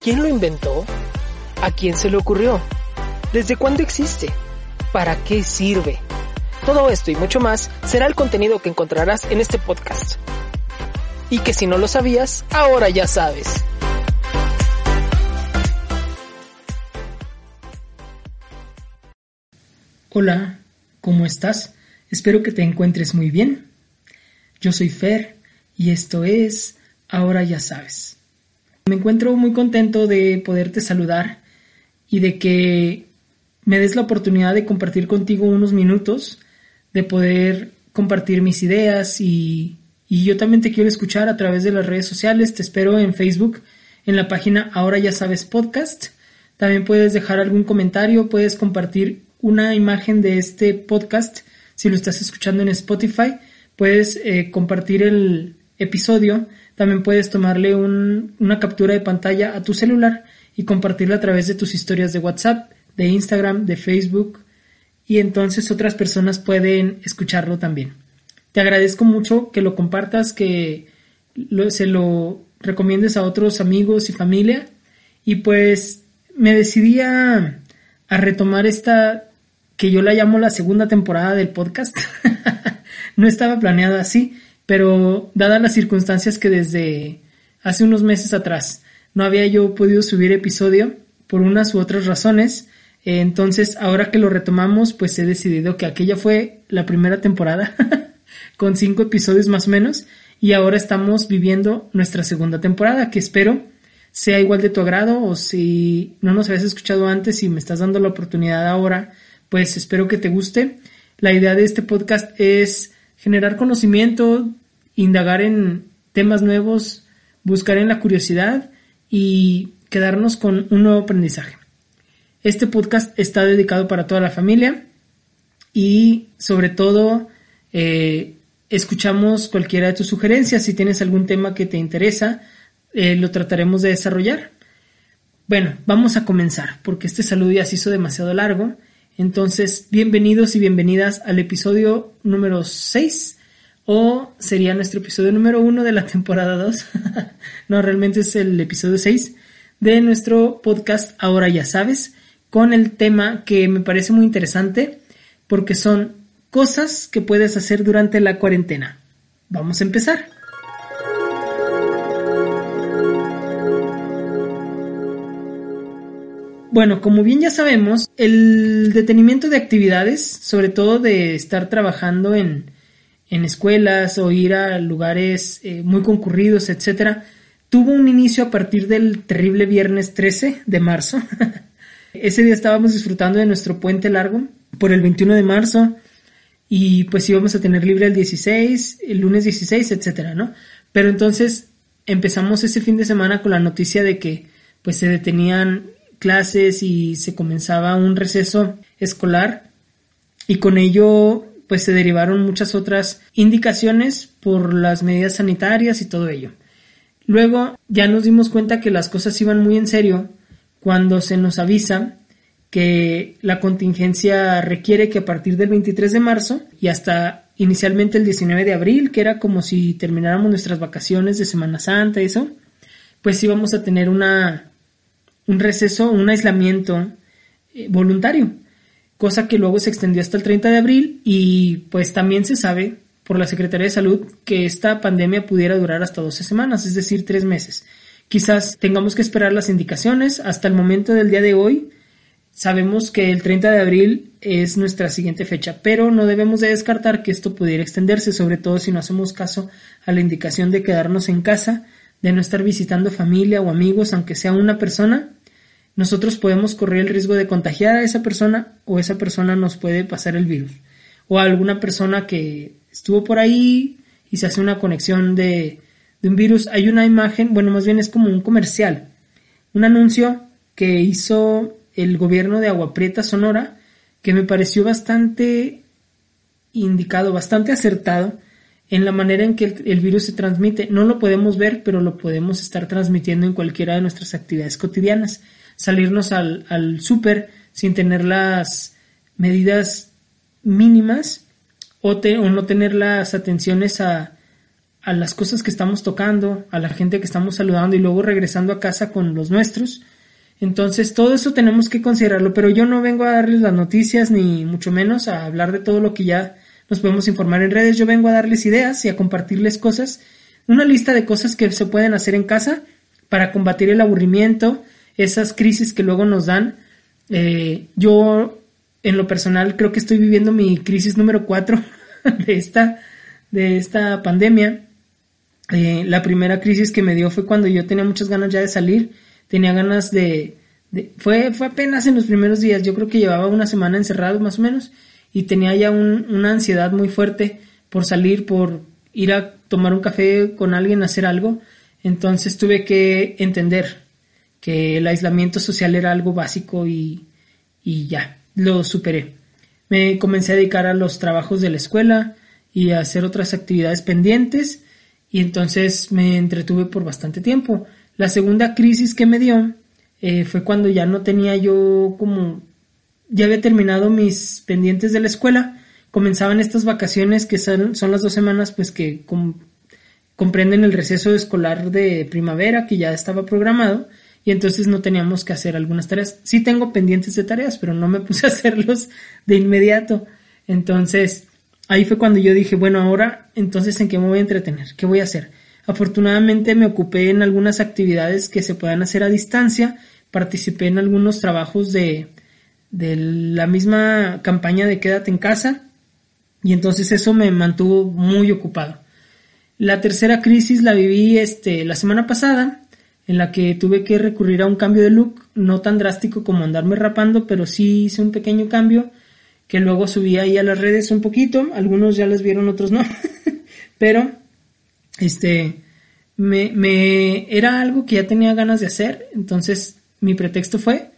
¿Quién lo inventó? ¿A quién se le ocurrió? ¿Desde cuándo existe? ¿Para qué sirve? Todo esto y mucho más será el contenido que encontrarás en este podcast. Y que si no lo sabías, ahora ya sabes. Hola, ¿cómo estás? Espero que te encuentres muy bien. Yo soy Fer y esto es Ahora ya sabes. Me encuentro muy contento de poderte saludar y de que me des la oportunidad de compartir contigo unos minutos, de poder compartir mis ideas y, yo también te quiero escuchar a través de las redes sociales. Te espero en Facebook, en la página Ahora ya sabes podcast. También puedes dejar algún comentario, puedes compartir una imagen de este podcast si lo estás escuchando en Spotify. Puedes eh, compartir el episodio también puedes tomarle una captura de pantalla a tu celular y compartirla a través de tus historias de WhatsApp, de Instagram, de Facebook y entonces otras personas pueden escucharlo también. Te agradezco mucho que lo compartas, que se lo recomiendes a otros amigos y familia y pues me decidí a, a retomar esta que yo la llamo la segunda temporada del podcast. no estaba planeada así, pero dadas las circunstancias que desde hace unos meses atrás no había yo podido subir episodio por unas u otras razones, eh, entonces ahora que lo retomamos pues he decidido que aquella fue la primera temporada con cinco episodios más o menos y ahora estamos viviendo nuestra segunda temporada que espero sea igual de tu agrado o si no nos habías escuchado antes y me estás dando la oportunidad ahora pues espero que te guste. La idea de este podcast es generar conocimiento, indagar en temas nuevos, buscar en la curiosidad y quedarnos con un nuevo aprendizaje. Este podcast está dedicado para toda la familia y sobre todo eh, escuchamos cualquiera de tus sugerencias. Si tienes algún tema que te interesa, eh, lo trataremos de desarrollar. Bueno, vamos a comenzar porque este saludo ya se hizo demasiado largo. Entonces, bienvenidos y bienvenidas al episodio número 6 o sería nuestro episodio número 1 de la temporada 2. no, realmente es el episodio 6 de nuestro podcast Ahora ya sabes, con el tema que me parece muy interesante porque son cosas que puedes hacer durante la cuarentena. Vamos a empezar. Bueno, como bien ya sabemos, el detenimiento de actividades, sobre todo de estar trabajando en, en escuelas o ir a lugares eh, muy concurridos, etcétera, tuvo un inicio a partir del terrible viernes 13 de marzo. Ese día estábamos disfrutando de nuestro puente largo por el 21 de marzo y pues íbamos a tener libre el 16, el lunes 16, etcétera, ¿no? Pero entonces empezamos ese fin de semana con la noticia de que pues se detenían clases y se comenzaba un receso escolar y con ello pues se derivaron muchas otras indicaciones por las medidas sanitarias y todo ello. Luego ya nos dimos cuenta que las cosas iban muy en serio cuando se nos avisa que la contingencia requiere que a partir del 23 de marzo y hasta inicialmente el 19 de abril, que era como si termináramos nuestras vacaciones de Semana Santa, eso, pues íbamos a tener una, un receso, un aislamiento eh, voluntario, cosa que luego se extendió hasta el 30 de abril y pues también se sabe por la Secretaría de Salud que esta pandemia pudiera durar hasta 12 semanas, es decir, tres meses. Quizás tengamos que esperar las indicaciones. Hasta el momento del día de hoy sabemos que el 30 de abril es nuestra siguiente fecha, pero no debemos de descartar que esto pudiera extenderse, sobre todo si no hacemos caso a la indicación de quedarnos en casa, de no estar visitando familia o amigos, aunque sea una persona, nosotros podemos correr el riesgo de contagiar a esa persona o esa persona nos puede pasar el virus. O a alguna persona que estuvo por ahí y se hace una conexión de, un virus. Hay una imagen, bueno, más bien es como un comercial, un anuncio que hizo el gobierno de Agua Prieta Sonora, que me pareció bastante indicado, bastante acertado en la manera en que el, virus se transmite. No lo podemos ver, pero lo podemos estar transmitiendo en cualquiera de nuestras actividades cotidianas. Salirnos al, al súper sin tener las medidas mínimas o, o no tener las atenciones a, a las cosas que estamos tocando, a la gente que estamos saludando y luego regresando a casa con los nuestros. Entonces todo eso tenemos que considerarlo, pero yo no vengo a darles las noticias ni mucho menos a hablar de todo lo que ya nos podemos informar en redes, yo vengo a darles ideas y a compartirles cosas, una lista de cosas que se pueden hacer en casa para combatir el aburrimiento, esas crisis que luego nos dan. Eh, yo en lo personal creo que estoy viviendo mi crisis número 4 de esta, de esta pandemia. Eh, la primera crisis que me dio fue cuando yo tenía muchas ganas ya de salir, tenía ganas de, fue, fue apenas en los primeros días, yo creo que llevaba una semana encerrado más o menos y tenía ya una ansiedad muy fuerte por salir, por ir a tomar un café con alguien, hacer algo. Entonces tuve que entender que el aislamiento social era algo básico y, y ya, lo superé. Me comencé a dedicar a los trabajos de la escuela y a hacer otras actividades pendientes y entonces me entretuve por bastante tiempo. La segunda crisis que me dio eh, fue cuando ya no tenía yo como ya había terminado mis pendientes de la escuela, comenzaban estas vacaciones que son, las dos semanas pues que comprenden el receso escolar de primavera que ya estaba programado y entonces no teníamos que hacer algunas tareas. Sí tengo pendientes de tareas, pero no me puse a hacerlos de inmediato. Entonces, ahí fue cuando yo dije, bueno, ahora entonces en qué me voy a entretener, qué voy a hacer. Afortunadamente me ocupé en algunas actividades que se puedan hacer a distancia, participé en algunos trabajos de, de la misma campaña de quédate en casa y entonces eso me mantuvo muy ocupado. La tercera crisis la viví este, la semana pasada, en la que tuve que recurrir a un cambio de look, no tan drástico como andarme rapando, pero sí hice un pequeño cambio que luego subí ahí a las redes un poquito, algunos ya les vieron, otros no, pero este me, me era algo que ya tenía ganas de hacer, entonces mi pretexto fue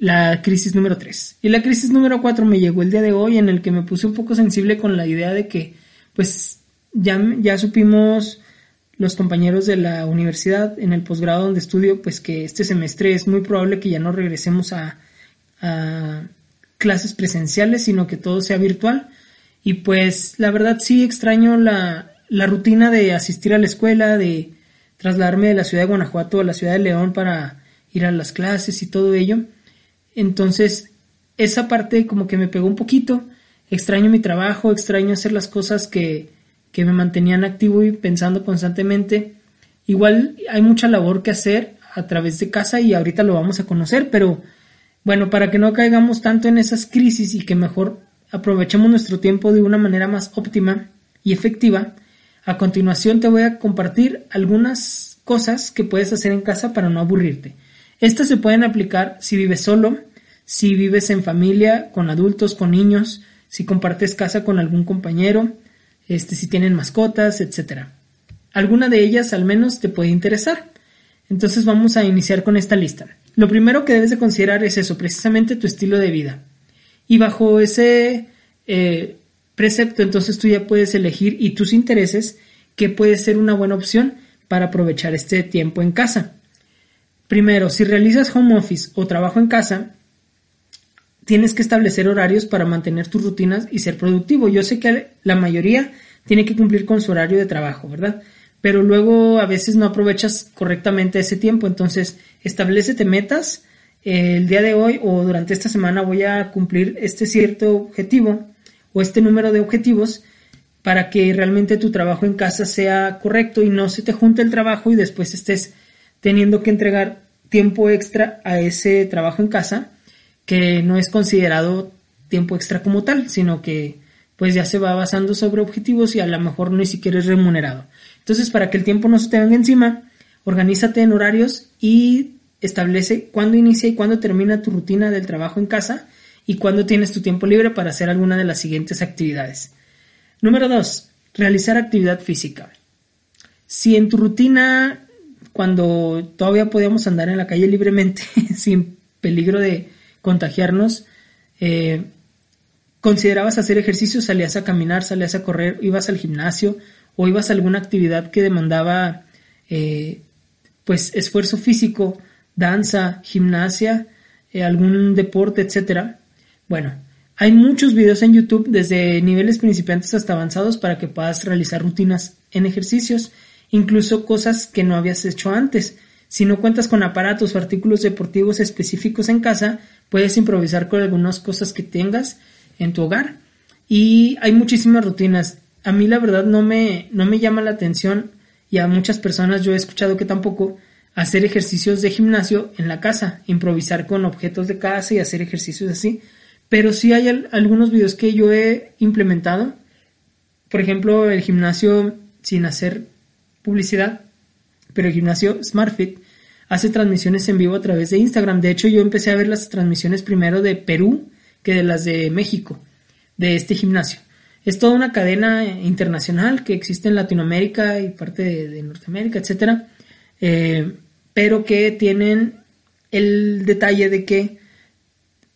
la crisis número 3. Y la crisis número 4 me llegó el día de hoy en el que me puse un poco sensible con la idea de que pues ya, ya supimos los compañeros de la universidad en el posgrado donde estudio pues que este semestre es muy probable que ya no regresemos a, clases presenciales sino que todo sea virtual y pues la verdad sí extraño la, la rutina de asistir a la escuela, de trasladarme de la ciudad de Guanajuato a la ciudad de León para ir a las clases y todo ello entonces, esa parte como que me pegó un poquito. Extraño mi trabajo, extraño hacer las cosas que, que me mantenían activo y pensando constantemente. Igual hay mucha labor que hacer a través de casa y ahorita lo vamos a conocer, pero bueno, para que no caigamos tanto en esas crisis y que mejor aprovechemos nuestro tiempo de una manera más óptima y efectiva, a continuación te voy a compartir algunas cosas que puedes hacer en casa para no aburrirte. Estas se pueden aplicar si vives solo, si vives en familia, con adultos, con niños, si compartes casa con algún compañero, este, si tienen mascotas, etc. Alguna de ellas al menos te puede interesar. Entonces vamos a iniciar con esta lista. Lo primero que debes de considerar es eso, precisamente tu estilo de vida. Y bajo ese eh, precepto, entonces tú ya puedes elegir y tus intereses qué puede ser una buena opción para aprovechar este tiempo en casa. Primero, si realizas home office o trabajo en casa, tienes que establecer horarios para mantener tus rutinas y ser productivo. Yo sé que la mayoría tiene que cumplir con su horario de trabajo, ¿verdad? Pero luego a veces no aprovechas correctamente ese tiempo, entonces establecete metas. El día de hoy o durante esta semana voy a cumplir este cierto objetivo o este número de objetivos para que realmente tu trabajo en casa sea correcto y no se te junte el trabajo y después estés teniendo que entregar tiempo extra a ese trabajo en casa que no es considerado tiempo extra como tal, sino que pues ya se va basando sobre objetivos y a lo mejor ni siquiera es remunerado. Entonces, para que el tiempo no se te venga encima, organízate en horarios y establece cuándo inicia y cuándo termina tu rutina del trabajo en casa y cuándo tienes tu tiempo libre para hacer alguna de las siguientes actividades. Número 2. Realizar actividad física. Si en tu rutina cuando todavía podíamos andar en la calle libremente sin peligro de contagiarnos, eh, considerabas hacer ejercicio, salías a caminar, salías a correr, ibas al gimnasio o ibas a alguna actividad que demandaba eh, pues esfuerzo físico, danza, gimnasia, eh, algún deporte, etcétera. Bueno, hay muchos videos en YouTube desde niveles principiantes hasta avanzados para que puedas realizar rutinas en ejercicios, incluso cosas que no habías hecho antes. Si no cuentas con aparatos o artículos deportivos específicos en casa, puedes improvisar con algunas cosas que tengas en tu hogar. Y hay muchísimas rutinas. A mí la verdad no me, no me llama la atención y a muchas personas yo he escuchado que tampoco hacer ejercicios de gimnasio en la casa, improvisar con objetos de casa y hacer ejercicios así pero sí hay algunos videos que yo he implementado. Por ejemplo, el gimnasio sin hacer publicidad, pero el gimnasio SmartFit hace transmisiones en vivo a través de Instagram. De hecho, yo empecé a ver las transmisiones primero de Perú que de las de México, de este gimnasio. Es toda una cadena internacional que existe en Latinoamérica y parte de, Norteamérica, etcétera, eh, pero que tienen el detalle de que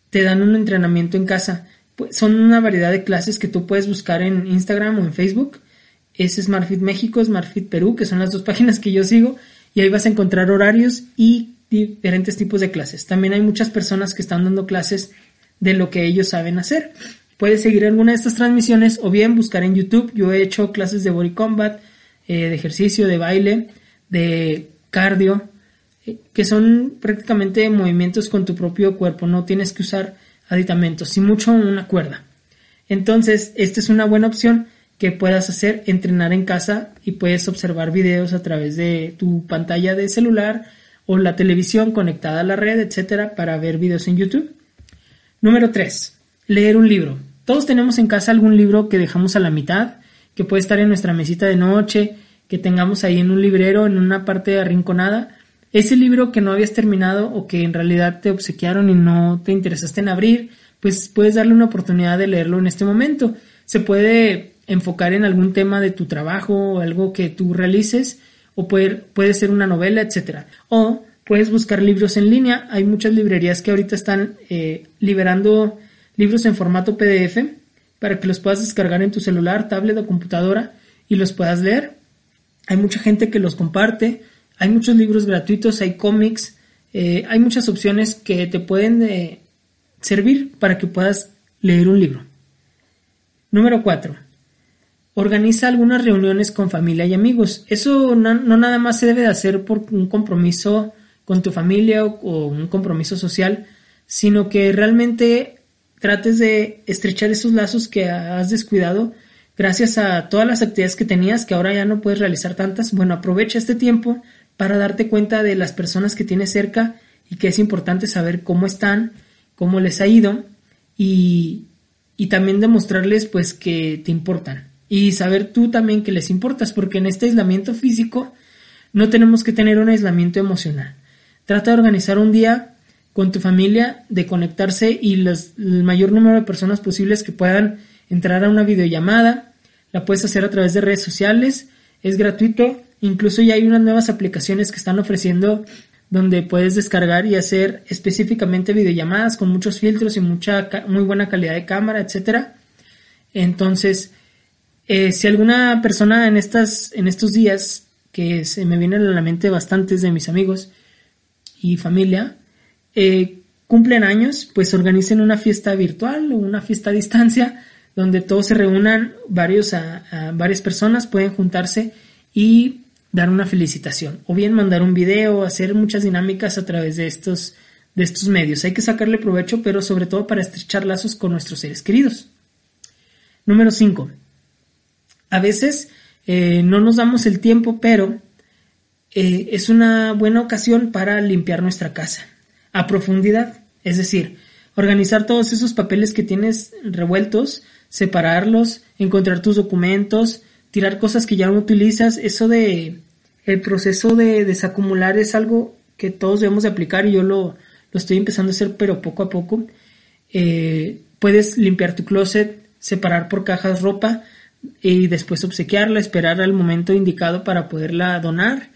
te dan un entrenamiento en casa. Pues, son una variedad de clases que tú puedes buscar en Instagram o en Facebook. Es SmartFit México, SmartFit Perú, que son las dos páginas que yo sigo, y ahí vas a encontrar horarios y diferentes tipos de clases. También hay muchas personas que están dando clases de lo que ellos saben hacer. Puedes seguir alguna de estas transmisiones o bien buscar en YouTube. Yo he hecho clases de body combat, eh, de ejercicio, de baile, de cardio, que son prácticamente movimientos con tu propio cuerpo, no tienes que usar aditamentos, si mucho una cuerda. Entonces, esta es una buena opción que puedas hacer, entrenar en casa y puedes observar videos a través de tu pantalla de celular o la televisión conectada a la red, etcétera, para ver videos en YouTube. Número 3. Leer un libro. Todos tenemos en casa algún libro que dejamos a la mitad, que puede estar en nuestra mesita de noche, que tengamos ahí en un librero, en una parte arrinconada, ese libro que no habías terminado o que en realidad te obsequiaron y no te interesaste en abrir, pues puedes darle una oportunidad de leerlo en este momento. Se puede enfocar en algún tema de tu trabajo o algo que tú realices o puede, puede ser una novela, etcétera. O puedes buscar libros en línea. Hay muchas librerías que ahorita están eh, liberando libros en formato PDF para que los puedas descargar en tu celular, tablet o computadora y los puedas leer. Hay mucha gente que los comparte hay muchos libros gratuitos, hay cómics, eh, hay muchas opciones que te pueden eh, servir para que puedas leer un libro. Número 4. Organiza algunas reuniones con familia y amigos. Eso no, nada más se debe de hacer por un compromiso con tu familia o, un compromiso social, sino que realmente trates de estrechar esos lazos que has descuidado gracias a todas las actividades que tenías que ahora ya no puedes realizar tantas. Bueno, aprovecha este tiempo para darte cuenta de las personas que tienes cerca y que es importante saber cómo están, cómo les ha ido y, y también demostrarles pues que te importan y saber tú también que les importas porque en este aislamiento físico no tenemos que tener un aislamiento emocional. Trata de organizar un día con tu familia, de conectarse y el mayor número de personas posibles que puedan entrar a una videollamada. La puedes hacer a través de redes sociales, es gratuito Incluso ya hay unas nuevas aplicaciones que están ofreciendo donde puedes descargar y hacer específicamente videollamadas con muchos filtros y mucha muy buena calidad de cámara, etcétera. Entonces, eh, si alguna persona en estas en estos días que se me vienen a la mente bastantes de mis amigos y familia eh, cumplen años, pues organicen una fiesta virtual o una fiesta a distancia donde todos se reúnan, varios a varias personas pueden juntarse y dar una felicitación o bien mandar un video, hacer muchas dinámicas a través de estos, de estos medios. Hay que sacarle provecho, pero sobre todo para estrechar lazos con nuestros seres queridos. Número 5. A veces eh, no nos damos el tiempo, pero eh, es una buena ocasión para limpiar nuestra casa a profundidad. Es decir, organizar todos esos papeles que tienes revueltos, separarlos, encontrar tus documentos, tirar cosas que ya no utilizas, eso de el proceso de desacumular es algo que todos debemos de aplicar y yo lo, estoy empezando a hacer, pero poco a poco. Eh, puedes limpiar tu closet, separar por cajas ropa y después obsequiarla, esperar al momento indicado para poderla donar.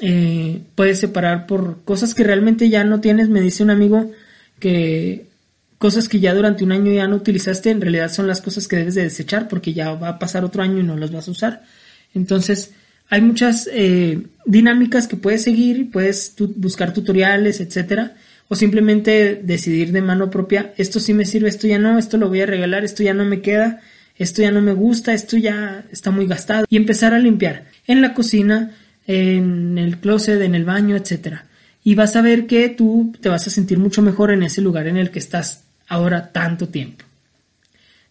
eh, puedes separar por cosas que realmente ya no tienes. Me dice un amigo que cosas que ya durante un año ya no utilizaste, en realidad son las cosas que debes de desechar porque ya va a pasar otro año y no las vas a usar. Entonces, hay muchas eh, dinámicas que puedes seguir, puedes buscar tutoriales, etcétera, o simplemente decidir de mano propia, esto sí me sirve, esto ya no, esto lo voy a regalar, esto ya no me queda, esto ya no me gusta, esto ya está muy gastado, y empezar a limpiar en la cocina, en el closet, en el baño, etcétera. Y vas a ver que tú te vas a sentir mucho mejor en ese lugar en el que estás ahora tanto tiempo.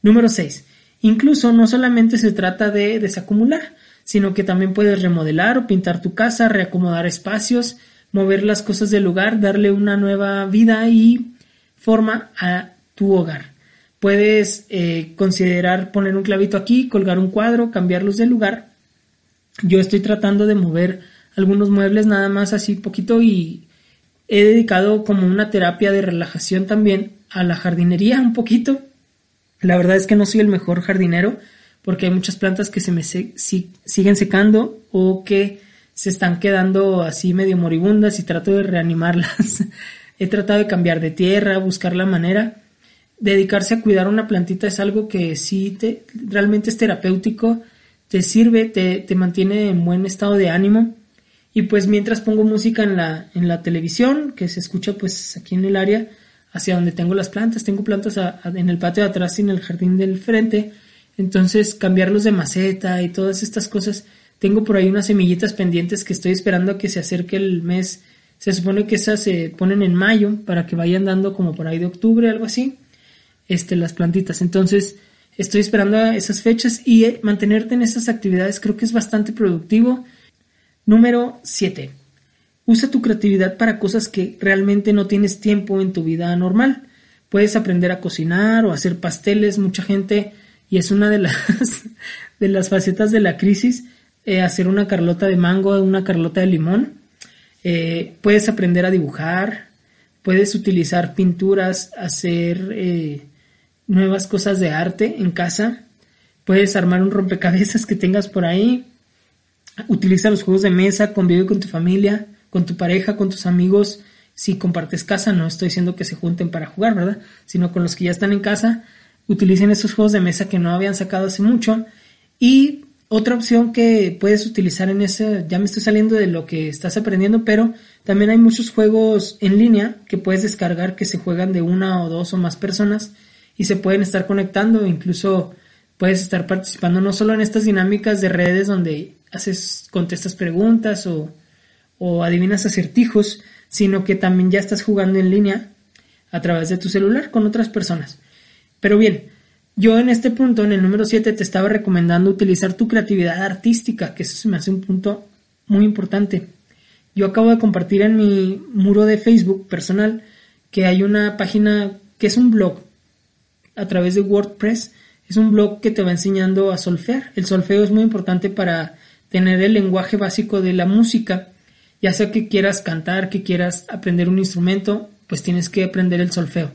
Número 6. Incluso no solamente se trata de desacumular, sino que también puedes remodelar o pintar tu casa, reacomodar espacios, mover las cosas del lugar, darle una nueva vida y forma a tu hogar. Puedes eh, considerar poner un clavito aquí, colgar un cuadro, cambiarlos de lugar. Yo estoy tratando de mover algunos muebles nada más así poquito y he dedicado como una terapia de relajación también a la jardinería un poquito. La verdad es que no soy el mejor jardinero porque hay muchas plantas que se me siguen secando o que se están quedando así medio moribundas y trato de reanimarlas. He tratado de cambiar de tierra, buscar la manera. Dedicarse a cuidar una plantita es algo que sí te, realmente es terapéutico, te sirve, te, te mantiene en buen estado de ánimo. Y pues mientras pongo música en la, en la televisión, que se escucha pues aquí en el área, hacia donde tengo las plantas, tengo plantas en el patio de atrás y en el jardín del frente, entonces cambiarlos de maceta y todas estas cosas tengo por ahí unas semillitas pendientes que estoy esperando a que se acerque el mes. Se supone que esas se ponen en mayo para que vayan dando como por ahí de octubre, algo así, este, las plantitas. Entonces, estoy esperando a esas fechas y eh, mantenerte en esas actividades creo que es bastante productivo. Número 7. Usa tu creatividad para cosas que realmente no tienes tiempo en tu vida normal. Puedes aprender a cocinar o hacer pasteles. Mucha gente, y es una de las, de las facetas de la crisis, eh, hacer una carlota de mango, una carlota de limón. Eh, puedes aprender a dibujar, puedes utilizar pinturas, hacer nuevas cosas de arte en casa, puedes armar un rompecabezas que tengas por ahí, utiliza los juegos de mesa, convive con tu familia, con tu pareja, con tus amigos. Si compartes casa, no estoy diciendo que se junten para jugar, ¿verdad? Sino con los que ya están en casa, utilicen esos juegos de mesa que no habían sacado hace mucho. Y otra opción que puedes utilizar en ese, ya me estoy saliendo de lo que estás aprendiendo, pero también hay muchos juegos en línea que puedes descargar que se juegan de una o dos o más personas y se pueden estar conectando, incluso puedes estar participando no solo en estas dinámicas de redes donde haces, contestas preguntas o, o adivinas acertijos, sino que también ya estás jugando en línea a través de tu celular con otras personas. Pero bien, yo en este punto, en el número 7, te estaba recomendando utilizar tu creatividad artística, que eso se me hace un punto muy importante. Yo acabo de compartir en mi muro de Facebook personal que hay una página que es un blog a través de WordPress. Es un blog que te va enseñando a solfear. El solfeo es muy importante para tener el lenguaje básico de la música. Ya sea que quieras cantar, que quieras aprender un instrumento, pues tienes que aprender el solfeo.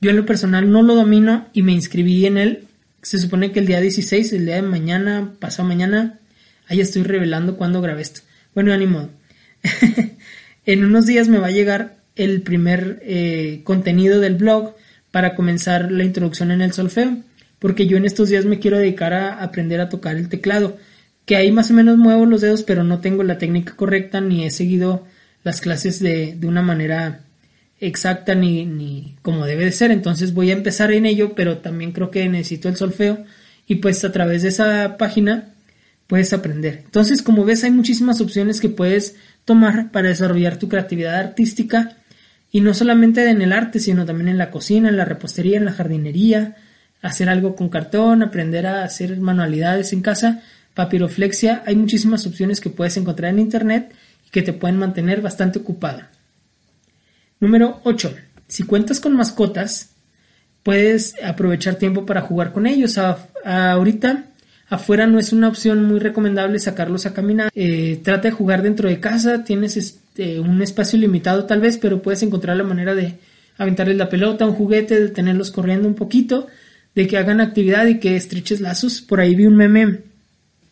Yo en lo personal no lo domino y me inscribí en él. Se supone que el día 16, el día de mañana, pasado mañana, ahí estoy revelando cuando grabé esto. Bueno, ánimo. en unos días me va a llegar el primer eh, contenido del blog para comenzar la introducción en el solfeo, porque yo en estos días me quiero dedicar a aprender a tocar el teclado, que ahí más o menos muevo los dedos, pero no tengo la técnica correcta ni he seguido las clases de, de una manera exacta ni, ni como debe de ser. Entonces voy a empezar en ello, pero también creo que necesito el solfeo y pues a través de esa página puedes aprender. Entonces, como ves, hay muchísimas opciones que puedes tomar para desarrollar tu creatividad artística y no solamente en el arte, sino también en la cocina, en la repostería, en la jardinería, hacer algo con cartón, aprender a hacer manualidades en casa, papiroflexia, hay muchísimas opciones que puedes encontrar en internet y que te pueden mantener bastante ocupada. Número 8. Si cuentas con mascotas, puedes aprovechar tiempo para jugar con ellos. ahorita afuera no es una opción muy recomendable sacarlos a caminar. Eh, trata de jugar dentro de casa, tienes este, un espacio limitado tal vez, pero puedes encontrar la manera de aventarles la pelota, un juguete, de tenerlos corriendo un poquito, de que hagan actividad y que estreches lazos. Por ahí vi un meme,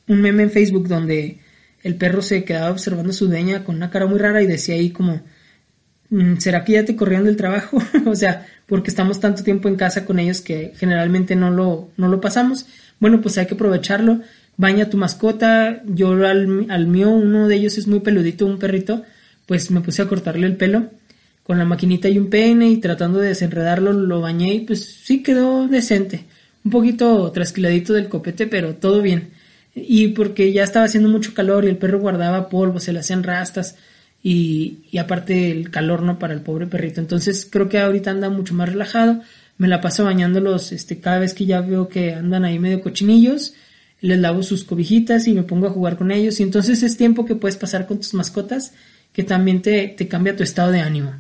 un meme en Facebook donde el perro se quedaba observando a su dueña con una cara muy rara y decía ahí como, mm, ¿será que ya te corrieron del trabajo? o sea, porque estamos tanto tiempo en casa con ellos que generalmente no lo, no lo pasamos. Bueno, pues hay que aprovecharlo. Baña tu mascota. Yo al, al mío, uno de ellos es muy peludito, un perrito, pues me puse a cortarle el pelo con la maquinita y un peine y tratando de desenredarlo lo bañé y pues sí quedó decente. Un poquito trasquiladito del copete, pero todo bien y porque ya estaba haciendo mucho calor y el perro guardaba polvo, se le hacían rastas y, aparte el calor no para el pobre perrito. Entonces creo que ahorita anda mucho más relajado. Me la paso bañándolos este, cada vez que ya veo que andan ahí medio cochinillos. Les lavo sus cobijitas y me pongo a jugar con ellos. Y entonces es tiempo que puedes pasar con tus mascotas que también te, te cambia tu estado de ánimo.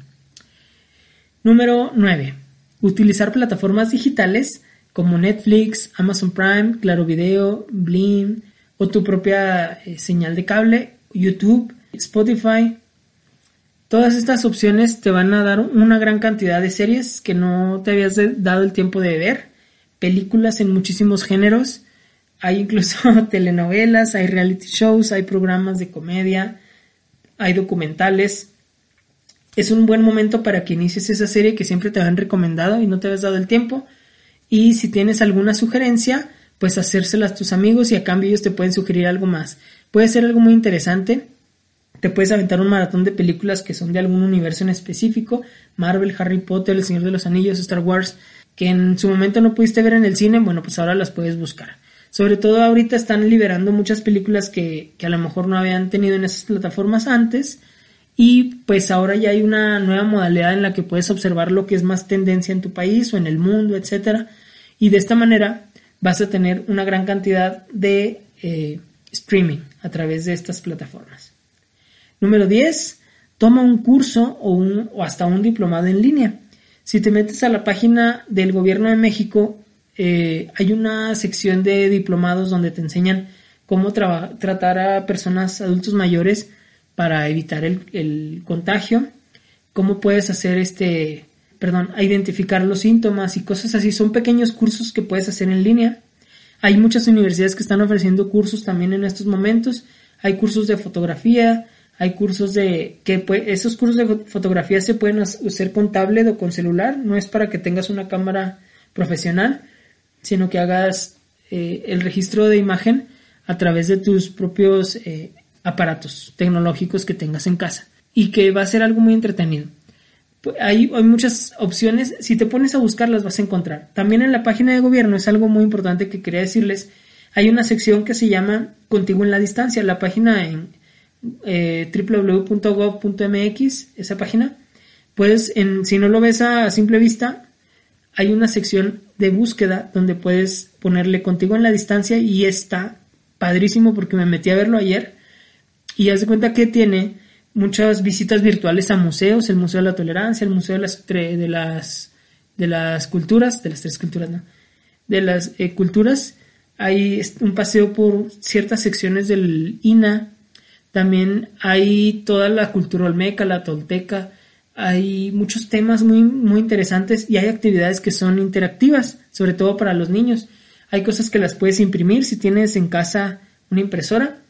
Número 9. Utilizar plataformas digitales como Netflix, Amazon Prime, Claro Video, Blim o tu propia eh, señal de cable, YouTube, Spotify. Todas estas opciones te van a dar una gran cantidad de series que no te habías dado el tiempo de ver, películas en muchísimos géneros, hay incluso telenovelas, hay reality shows, hay programas de comedia, hay documentales. Es un buen momento para que inicies esa serie que siempre te han recomendado y no te habías dado el tiempo y si tienes alguna sugerencia, pues hacérselas a tus amigos y a cambio ellos te pueden sugerir algo más. Puede ser algo muy interesante. Te puedes aventar un maratón de películas que son de algún universo en específico, Marvel, Harry Potter, El Señor de los Anillos, Star Wars, que en su momento no pudiste ver en el cine, bueno, pues ahora las puedes buscar. Sobre todo ahorita están liberando muchas películas que, que a lo mejor no habían tenido en esas plataformas antes y pues ahora ya hay una nueva modalidad en la que puedes observar lo que es más tendencia en tu país o en el mundo, etcétera. Y de esta manera vas a tener una gran cantidad de eh, streaming a través de estas plataformas. Número 10. Toma un curso o, un, o hasta un diplomado en línea. Si te metes a la página del Gobierno de México, eh, hay una sección de diplomados donde te enseñan cómo tratar a personas adultos mayores para evitar el, contagio, cómo puedes hacer este, perdón, identificar los síntomas y cosas así. Son pequeños cursos que puedes hacer en línea. Hay muchas universidades que están ofreciendo cursos también en estos momentos. Hay cursos de fotografía, hay cursos de que esos cursos de fotografía se pueden hacer con tablet o con celular. No es para que tengas una cámara profesional, sino que hagas eh, el registro de imagen a través de tus propios eh, aparatos tecnológicos que tengas en casa y que va a ser algo muy entretenido. Hay, hay, muchas opciones, si te pones a buscar las vas a encontrar. También en la página de gobierno es algo muy importante que quería decirles. Hay una sección que se llama Contigo en la distancia, la página en eh, www.gov.mx, esa página. Puedes, en, si no lo ves a simple vista, hay una sección de búsqueda donde puedes ponerle Contigo en la distancia y está padrísimo porque me metí a verlo ayer y haz de cuenta que tiene muchas visitas virtuales a museos, el Museo de la Tolerancia, el Museo de las, de las, de las culturas, de las tres culturas, ¿no? De las eh, culturas. Hay un paseo por ciertas secciones del INA. También hay toda la cultura olmeca, la tolteca. Hay muchos temas muy, muy interesantes y hay actividades que son interactivas, sobre todo para los niños. Hay cosas que las puedes imprimir si tienes en casa una impresora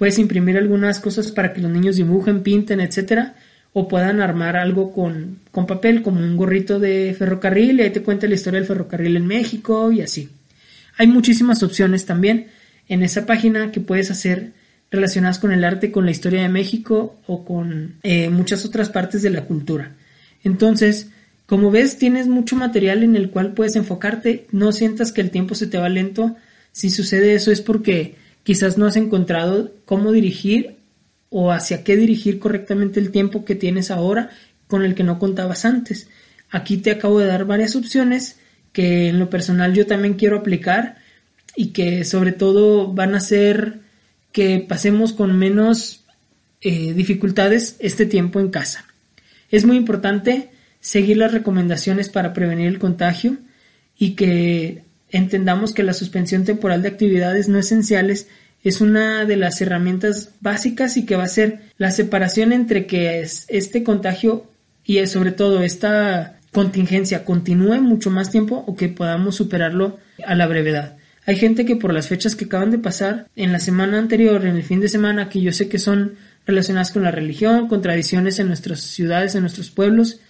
Puedes imprimir algunas cosas para que los niños dibujen, pinten, etcétera, o puedan armar algo con, con papel, como un gorrito de ferrocarril, y ahí te cuenta la historia del ferrocarril en México y así. Hay muchísimas opciones también en esa página que puedes hacer relacionadas con el arte, con la historia de México o con eh, muchas otras partes de la cultura. Entonces, como ves, tienes mucho material en el cual puedes enfocarte, no sientas que el tiempo se te va lento. Si sucede eso es porque quizás no has encontrado cómo dirigir o hacia qué dirigir correctamente el tiempo que tienes ahora con el que no contabas antes. Aquí te acabo de dar varias opciones que en lo personal yo también quiero aplicar y que sobre todo van a hacer que pasemos con menos eh, dificultades este tiempo en casa. Es muy importante seguir las recomendaciones para prevenir el contagio y que entendamos que la suspensión temporal de actividades no esenciales es una de las herramientas básicas y que va a ser la separación entre que este contagio y sobre todo esta contingencia continúe mucho más tiempo o que podamos superarlo a la brevedad. Hay gente que por las fechas que acaban de pasar, en la semana anterior, en el fin de semana, que yo sé que son relacionadas con la religión, con tradiciones en nuestras ciudades, en nuestros pueblos,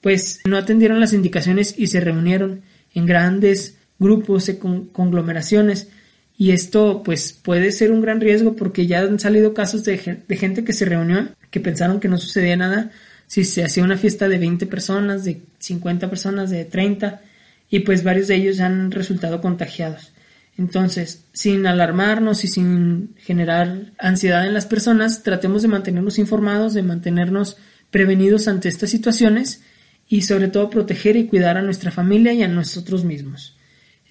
pues no atendieron las indicaciones y se reunieron en grandes grupos, y conglomeraciones. Y esto pues puede ser un gran riesgo porque ya han salido casos de, de gente que se reunió, que pensaron que no sucedía nada si se hacía una fiesta de 20 personas, de 50 personas, de 30, y pues varios de ellos han resultado contagiados. Entonces, sin alarmarnos y sin generar ansiedad en las personas, tratemos de mantenernos informados, de mantenernos prevenidos ante estas situaciones y sobre todo proteger y cuidar a nuestra familia y a nosotros mismos.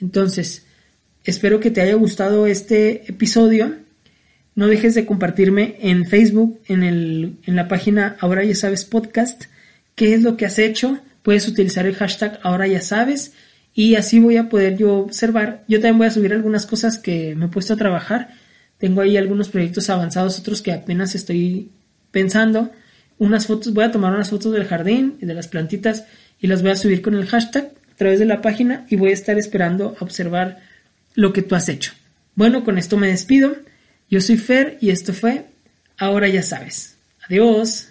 Entonces, espero que te haya gustado este episodio. No dejes de compartirme en Facebook, en, el, en la página Ahora ya sabes podcast, qué es lo que has hecho. Puedes utilizar el hashtag Ahora ya sabes y así voy a poder yo observar. Yo también voy a subir algunas cosas que me he puesto a trabajar. Tengo ahí algunos proyectos avanzados, otros que apenas estoy pensando. Unas fotos, voy a tomar unas fotos del jardín y de las plantitas y las voy a subir con el hashtag a través de la página y voy a estar esperando a observar lo que tú has hecho. Bueno, con esto me despido. Yo soy Fer y esto fue Ahora ya sabes. Adiós.